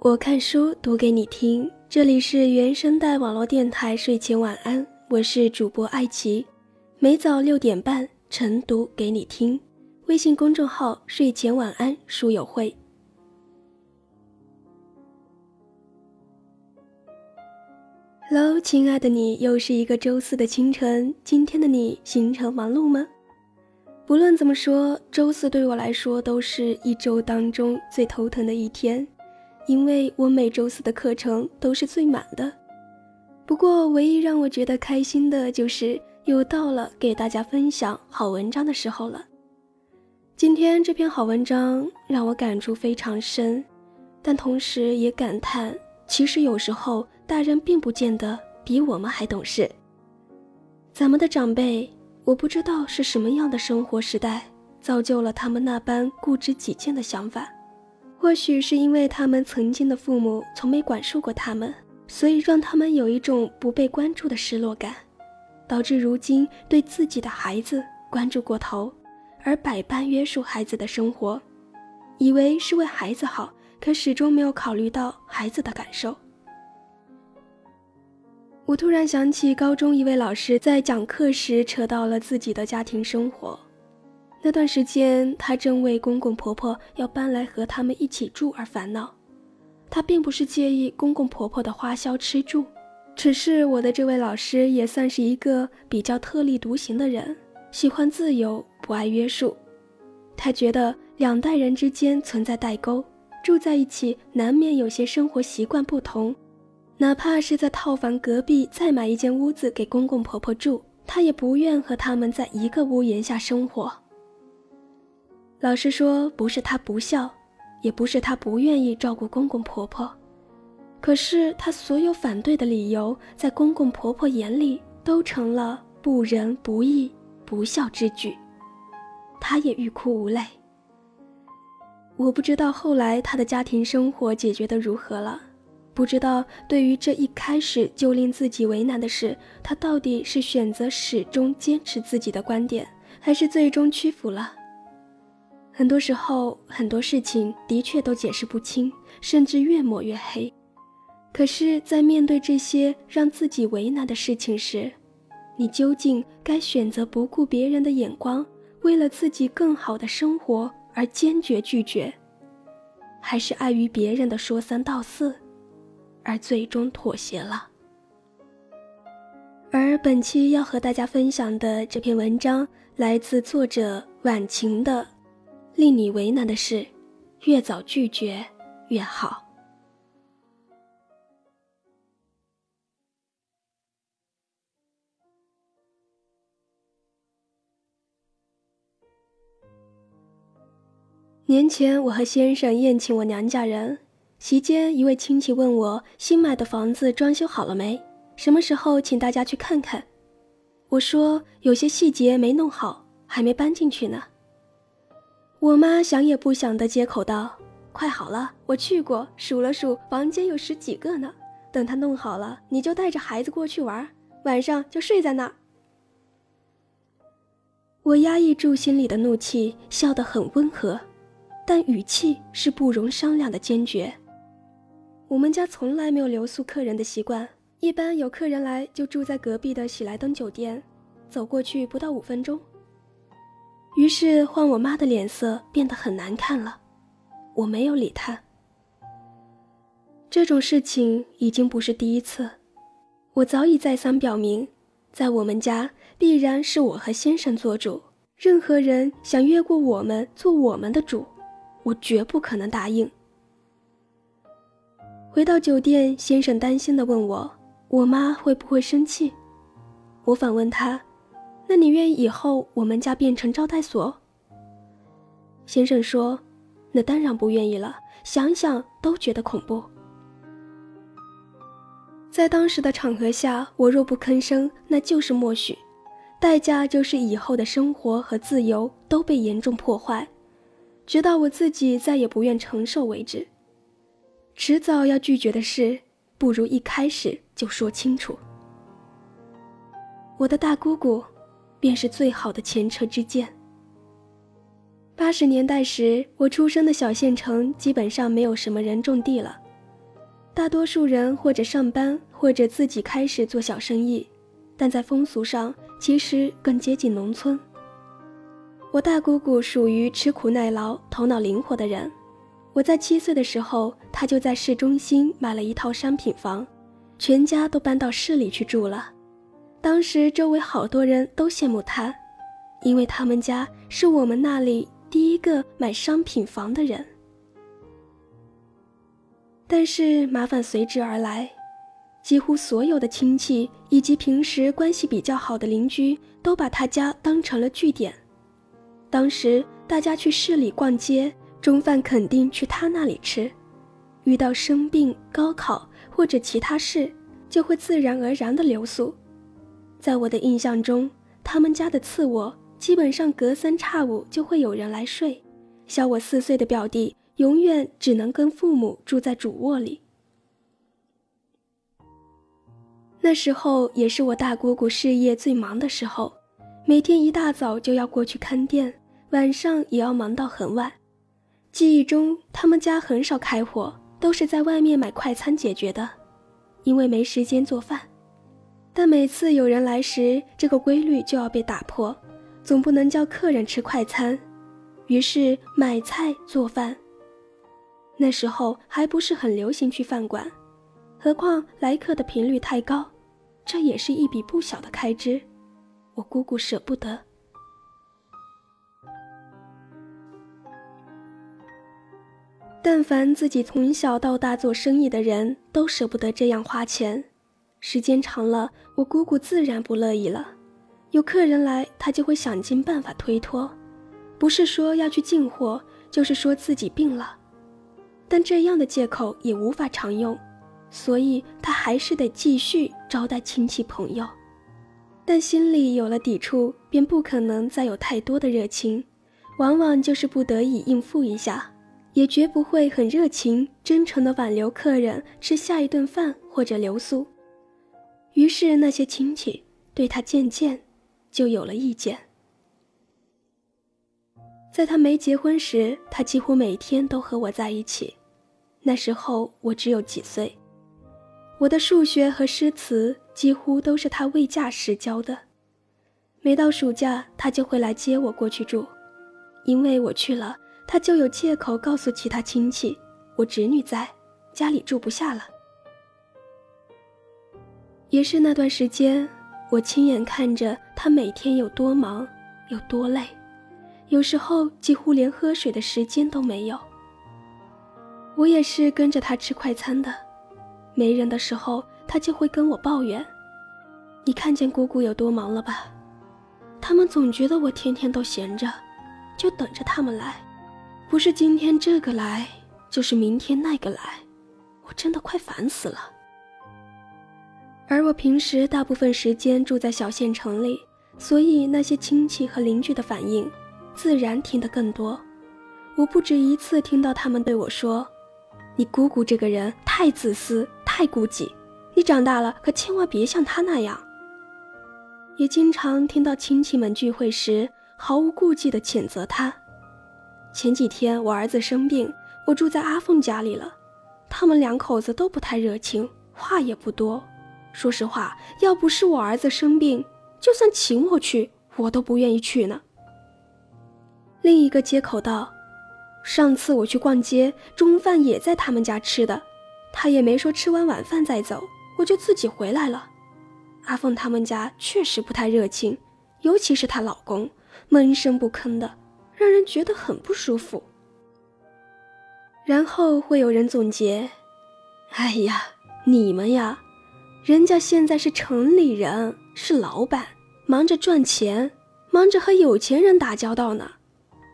我看书读给你听，这里是原声带网络电台睡前晚安，我是主播艾琪，每早六点半晨读给你听，微信公众号睡前晚安书友会。喽亲爱的你，又是一个周四的清晨，今天的你行程忙碌吗？不论怎么说，周四对我来说都是一周当中最头疼的一天。因为我每周四的课程都是最满的，不过唯一让我觉得开心的就是又到了给大家分享好文章的时候了。今天这篇好文章让我感触非常深，但同时也感叹，其实有时候大人并不见得比我们还懂事。咱们的长辈，我不知道是什么样的生活时代造就了他们那般固执己见的想法。或许是因为他们曾经的父母从没管束过他们，所以让他们有一种不被关注的失落感，导致如今对自己的孩子关注过头，而百般约束孩子的生活，以为是为孩子好，可始终没有考虑到孩子的感受。我突然想起高中一位老师在讲课时扯到了自己的家庭生活。那段时间，她正为公公婆婆要搬来和他们一起住而烦恼。她并不是介意公公婆婆的花销吃住，只是我的这位老师也算是一个比较特立独行的人，喜欢自由，不爱约束。他觉得两代人之间存在代沟，住在一起难免有些生活习惯不同，哪怕是在套房隔壁再买一间屋子给公公婆婆住，他也不愿和他们在一个屋檐下生活。老实说，不是他不孝，也不是他不愿意照顾公公婆婆，可是他所有反对的理由，在公公婆婆眼里都成了不仁不义、不孝之举，他也欲哭无泪。我不知道后来他的家庭生活解决的如何了，不知道对于这一开始就令自己为难的事，他到底是选择始终坚持自己的观点，还是最终屈服了。很多时候，很多事情的确都解释不清，甚至越抹越黑。可是，在面对这些让自己为难的事情时，你究竟该选择不顾别人的眼光，为了自己更好的生活而坚决拒绝，还是碍于别人的说三道四，而最终妥协了？而本期要和大家分享的这篇文章，来自作者晚晴的。令你为难的事，越早拒绝越好。年前，我和先生宴请我娘家人，席间一位亲戚问我新买的房子装修好了没，什么时候请大家去看看。我说有些细节没弄好，还没搬进去呢。我妈想也不想的接口道：“快好了，我去过，数了数，房间有十几个呢。等他弄好了，你就带着孩子过去玩，晚上就睡在那儿。”我压抑住心里的怒气，笑得很温和，但语气是不容商量的坚决。我们家从来没有留宿客人的习惯，一般有客人来就住在隔壁的喜来登酒店，走过去不到五分钟。于是，换我妈的脸色变得很难看了。我没有理她。这种事情已经不是第一次，我早已再三表明，在我们家必然是我和先生做主，任何人想越过我们做我们的主，我绝不可能答应。回到酒店，先生担心的问我：“我妈会不会生气？”我反问他。那你愿意以后我们家变成招待所？先生说：“那当然不愿意了，想想都觉得恐怖。”在当时的场合下，我若不吭声，那就是默许，代价就是以后的生活和自由都被严重破坏，直到我自己再也不愿承受为止。迟早要拒绝的事，不如一开始就说清楚。我的大姑姑。便是最好的前车之鉴。八十年代时，我出生的小县城基本上没有什么人种地了，大多数人或者上班，或者自己开始做小生意，但在风俗上其实更接近农村。我大姑姑属于吃苦耐劳、头脑灵活的人。我在七岁的时候，她就在市中心买了一套商品房，全家都搬到市里去住了。当时周围好多人都羡慕他，因为他们家是我们那里第一个买商品房的人。但是麻烦随之而来，几乎所有的亲戚以及平时关系比较好的邻居都把他家当成了据点。当时大家去市里逛街，中饭肯定去他那里吃；遇到生病、高考或者其他事，就会自然而然的留宿。在我的印象中，他们家的次卧基本上隔三差五就会有人来睡。小我四岁的表弟永远只能跟父母住在主卧里。那时候也是我大姑姑事业最忙的时候。每天一大早就要过去看店，晚上也要忙到很晚。记忆中，他们家很少开火，都是在外面买快餐解决的，因为没时间做饭。但每次有人来时，这个规律就要被打破，总不能叫客人吃快餐，于是买菜做饭。那时候还不是很流行去饭馆，何况来客的频率太高，这也是一笔不小的开支。我姑姑舍不得，但凡自己从小到大做生意的人都舍不得这样花钱。时间长了，我姑姑自然不乐意了。有客人来，她就会想尽办法推脱，不是说要去进货，就是说自己病了。但这样的借口也无法常用，所以她还是得继续招待亲戚朋友。但心里有了抵触，便不可能再有太多的热情，往往就是不得已应付一下，也绝不会很热情、真诚地挽留客人吃下一顿饭或者留宿。于是那些亲戚对他渐渐就有了意见。在他没结婚时，他几乎每天都和我在一起，那时候我只有几岁。我的数学和诗词几乎都是他未嫁时教的。每到暑假，他就会来接我过去住，因为我去了，他就有借口告诉其他亲戚我侄女在家里住不下了。也是那段时间，我亲眼看着他每天有多忙，有多累，有时候几乎连喝水的时间都没有。我也是跟着他吃快餐的。没人的时候，他就会跟我抱怨：“你看见姑姑有多忙了吧？他们总觉得我天天都闲着，就等着他们来，不是今天这个来，就是明天那个来，我真的快烦死了。”而我平时大部分时间住在小县城里，所以那些亲戚和邻居的反应，自然听得更多。我不止一次听到他们对我说：“你姑姑这个人太自私。”太孤寂，你长大了可千万别像他那样。也经常听到亲戚们聚会时毫无顾忌地谴责他。前几天我儿子生病，我住在阿凤家里了，他们两口子都不太热情，话也不多。说实话，要不是我儿子生病，就算请我去，我都不愿意去呢。另一个接口道：“上次我去逛街，中饭也在他们家吃的。”他也没说吃完晚饭再走，我就自己回来了。阿凤他们家确实不太热情，尤其是她老公，闷声不吭的，让人觉得很不舒服。然后会有人总结：“哎呀，你们呀，人家现在是城里人，是老板，忙着赚钱，忙着和有钱人打交道呢。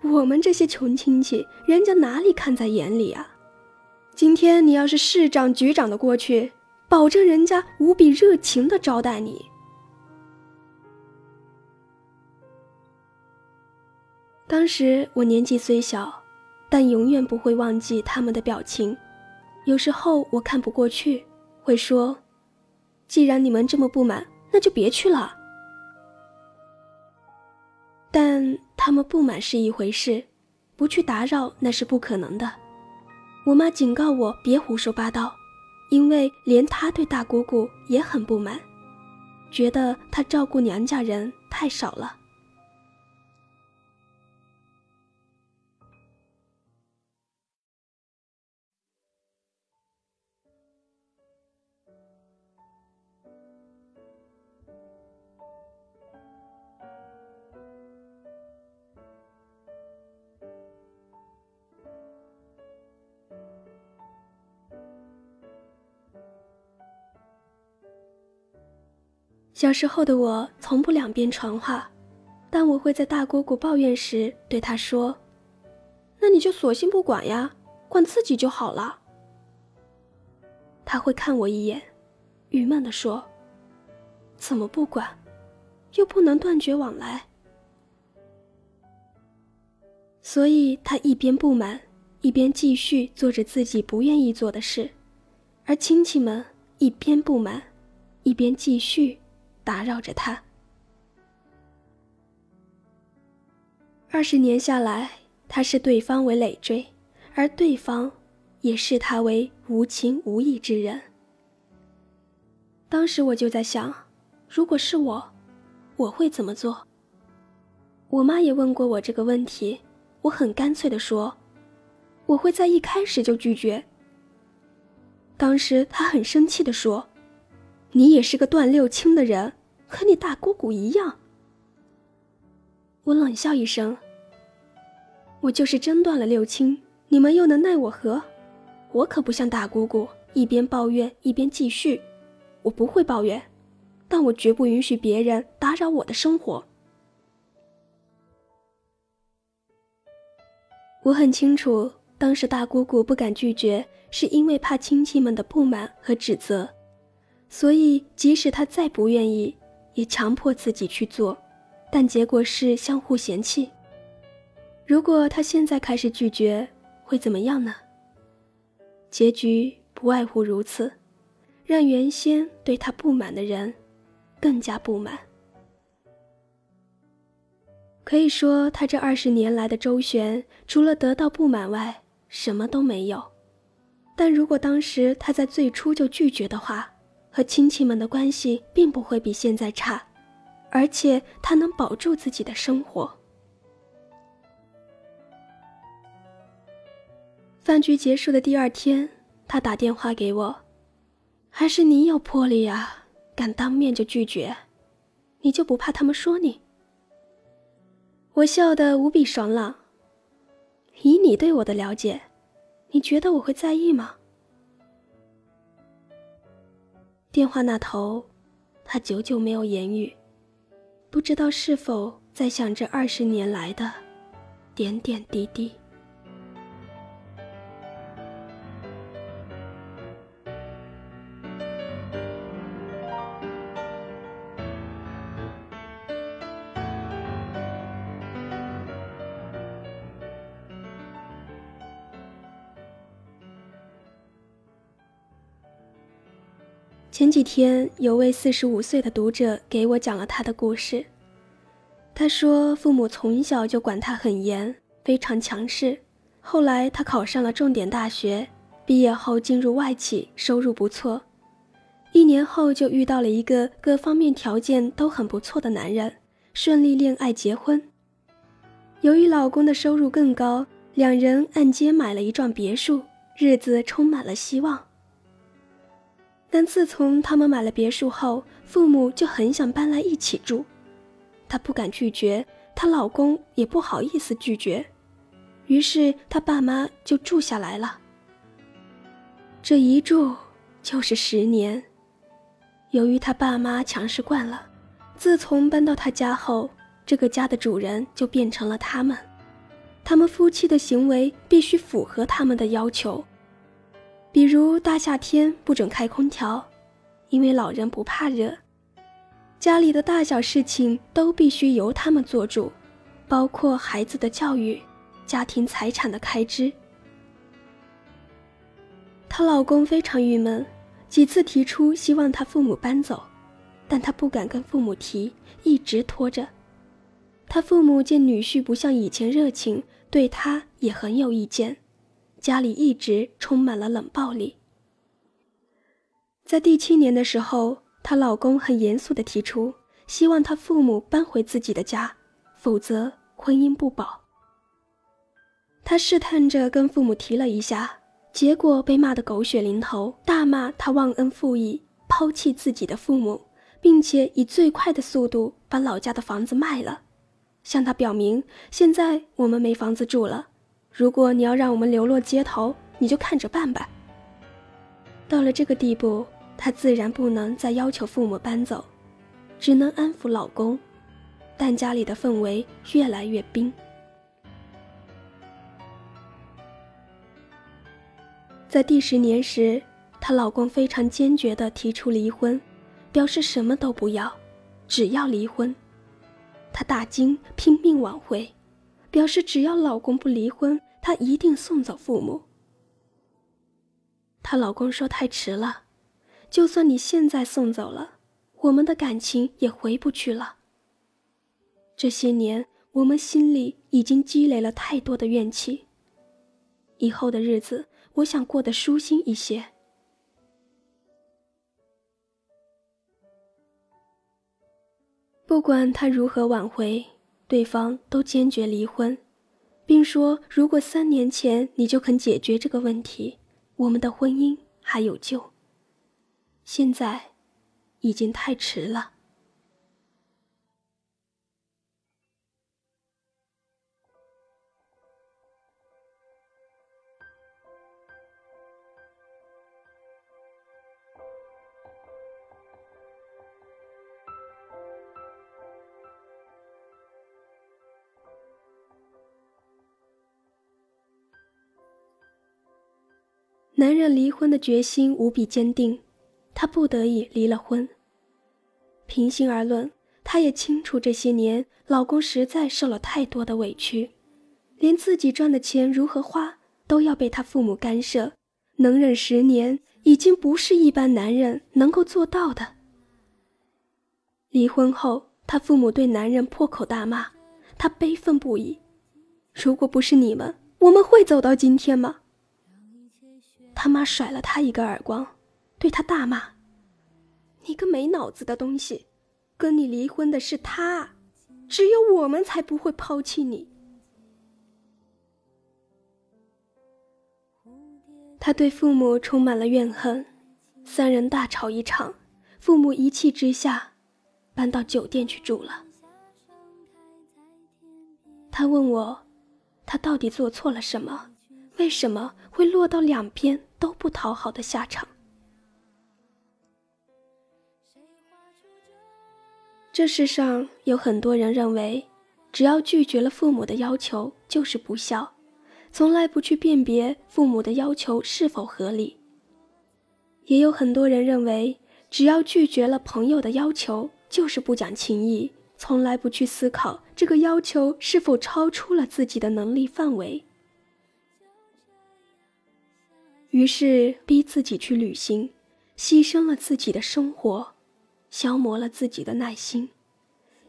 我们这些穷亲戚，人家哪里看在眼里啊？”今天你要是市长、局长的过去，保证人家无比热情的招待你。当时我年纪虽小，但永远不会忘记他们的表情。有时候我看不过去，会说：“既然你们这么不满，那就别去了。”但他们不满是一回事，不去打扰那是不可能的。我妈警告我别胡说八道，因为连她对大姑姑也很不满，觉得她照顾娘家人太少了。小时候的我从不两边传话，但我会在大姑姑抱怨时对她说：“那你就索性不管呀，管自己就好了。”她会看我一眼，郁闷地说：“怎么不管？又不能断绝往来。”所以她一边不满，一边继续做着自己不愿意做的事，而亲戚们一边不满，一边继续。打扰着他。二十年下来，他视对方为累赘，而对方也视他为无情无义之人。当时我就在想，如果是我，我会怎么做？我妈也问过我这个问题，我很干脆的说，我会在一开始就拒绝。当时她很生气的说。你也是个断六亲的人，和你大姑姑一样。我冷笑一声。我就是真断了六亲，你们又能奈我何？我可不像大姑姑，一边抱怨一边继续。我不会抱怨，但我绝不允许别人打扰我的生活。我很清楚，当时大姑姑不敢拒绝，是因为怕亲戚们的不满和指责。所以，即使他再不愿意，也强迫自己去做，但结果是相互嫌弃。如果他现在开始拒绝，会怎么样呢？结局不外乎如此，让原先对他不满的人更加不满。可以说，他这二十年来的周旋，除了得到不满外，什么都没有。但如果当时他在最初就拒绝的话，和亲戚们的关系并不会比现在差，而且他能保住自己的生活。饭局结束的第二天，他打电话给我：“还是你有魄力啊，敢当面就拒绝，你就不怕他们说你？”我笑得无比爽朗。以你对我的了解，你觉得我会在意吗？电话那头，他久久没有言语，不知道是否在想这二十年来的点点滴滴。天，有位四十五岁的读者给我讲了他的故事。他说，父母从小就管他很严，非常强势。后来他考上了重点大学，毕业后进入外企，收入不错。一年后就遇到了一个各方面条件都很不错的男人，顺利恋爱结婚。由于老公的收入更高，两人按揭买了一幢别墅，日子充满了希望。但自从他们买了别墅后，父母就很想搬来一起住，她不敢拒绝，她老公也不好意思拒绝，于是她爸妈就住下来了。这一住就是十年。由于他爸妈强势惯了，自从搬到他家后，这个家的主人就变成了他们，他们夫妻的行为必须符合他们的要求。比如大夏天不准开空调，因为老人不怕热。家里的大小事情都必须由他们做主，包括孩子的教育、家庭财产的开支。她老公非常郁闷，几次提出希望她父母搬走，但她不敢跟父母提，一直拖着。她父母见女婿不像以前热情，对她也很有意见。家里一直充满了冷暴力。在第七年的时候，她老公很严肃地提出，希望她父母搬回自己的家，否则婚姻不保。她试探着跟父母提了一下，结果被骂得狗血淋头，大骂她忘恩负义，抛弃自己的父母，并且以最快的速度把老家的房子卖了，向她表明现在我们没房子住了，如果你要让我们流落街头，你就看着办吧。到了这个地步。她自然不能再要求父母搬走，只能安抚老公，但家里的氛围越来越冰。在第十年时，她老公非常坚决地提出离婚，表示什么都不要，只要离婚。她大惊，拼命挽回，表示只要老公不离婚，她一定送走父母。她老公说太迟了。就算你现在送走了，我们的感情也回不去了。这些年，我们心里已经积累了太多的怨气。以后的日子，我想过得舒心一些。不管他如何挽回，对方都坚决离婚，并说：“如果三年前你就肯解决这个问题，我们的婚姻还有救。”现在，已经太迟了。男人离婚的决心无比坚定。她不得已离了婚。平心而论，她也清楚这些年老公实在受了太多的委屈，连自己赚的钱如何花都要被他父母干涉。能忍十年，已经不是一般男人能够做到的。离婚后，他父母对男人破口大骂，他悲愤不已。如果不是你们，我们会走到今天吗？他妈甩了他一个耳光。对他大骂：“你个没脑子的东西！跟你离婚的是他，只有我们才不会抛弃你。”他对父母充满了怨恨，三人大吵一场，父母一气之下，搬到酒店去住了。他问我，他到底做错了什么？为什么会落到两边都不讨好的下场？这世上有很多人认为，只要拒绝了父母的要求就是不孝，从来不去辨别父母的要求是否合理。也有很多人认为，只要拒绝了朋友的要求就是不讲情义，从来不去思考这个要求是否超出了自己的能力范围，于是逼自己去旅行，牺牲了自己的生活。消磨了自己的耐心，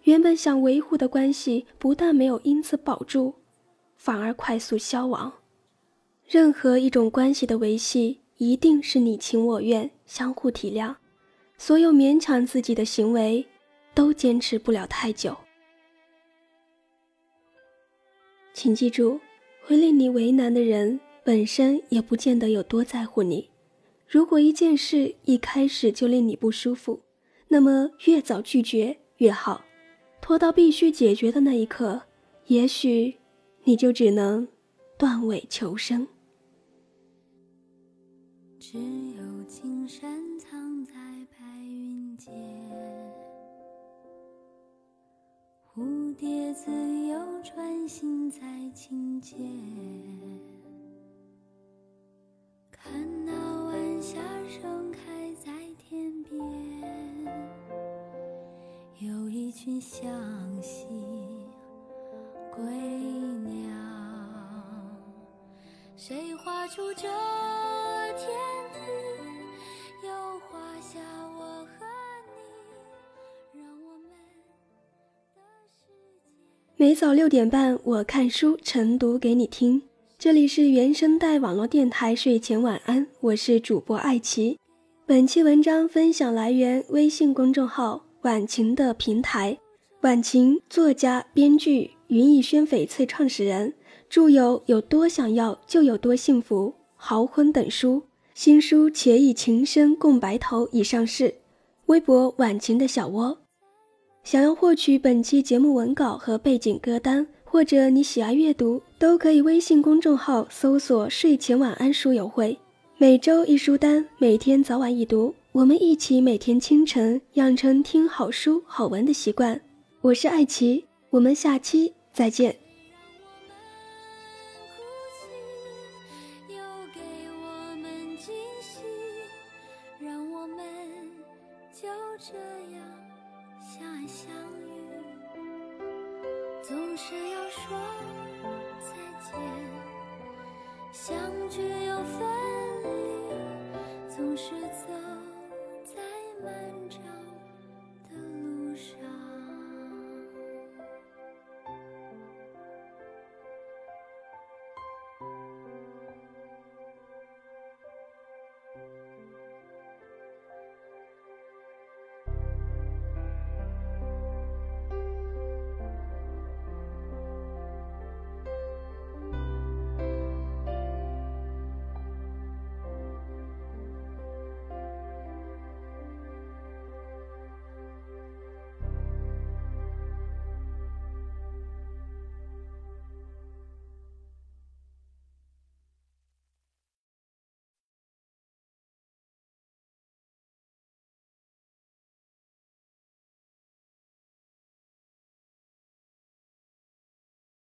原本想维护的关系不但没有因此保住，反而快速消亡。任何一种关系的维系，一定是你情我愿，相互体谅。所有勉强自己的行为，都坚持不了太久。请记住，会令你为难的人，本身也不见得有多在乎你。如果一件事一开始就令你不舒服，那么越早拒绝越好，拖到必须解决的那一刻，也许你就只能断尾求生。只有青山藏在白云间，蝴蝶自由穿行在清涧，看那晚霞盛开在天边。有一群相系归鸟，谁画出这天地，又画下我和你，让我们的世界。每早六点半，我看书晨读给你听。这里是原声带网络电台睡前晚安，我是主播艾琪。本期文章分享来源微信公众号晚晴的平台，晚晴作家、编剧，云逸轩翡翠创始人，著有《有多想要就有多幸福》《豪婚》等书，新书《且以情深共白头》已上市。微博晚晴的小窝。想要获取本期节目文稿和背景歌单，或者你喜爱阅读，都可以微信公众号搜索“睡前晚安书友会”，每周一书单，每天早晚一读，我们一起每天清晨养成听好书好文的习惯。我是爱奇，我们下期再见。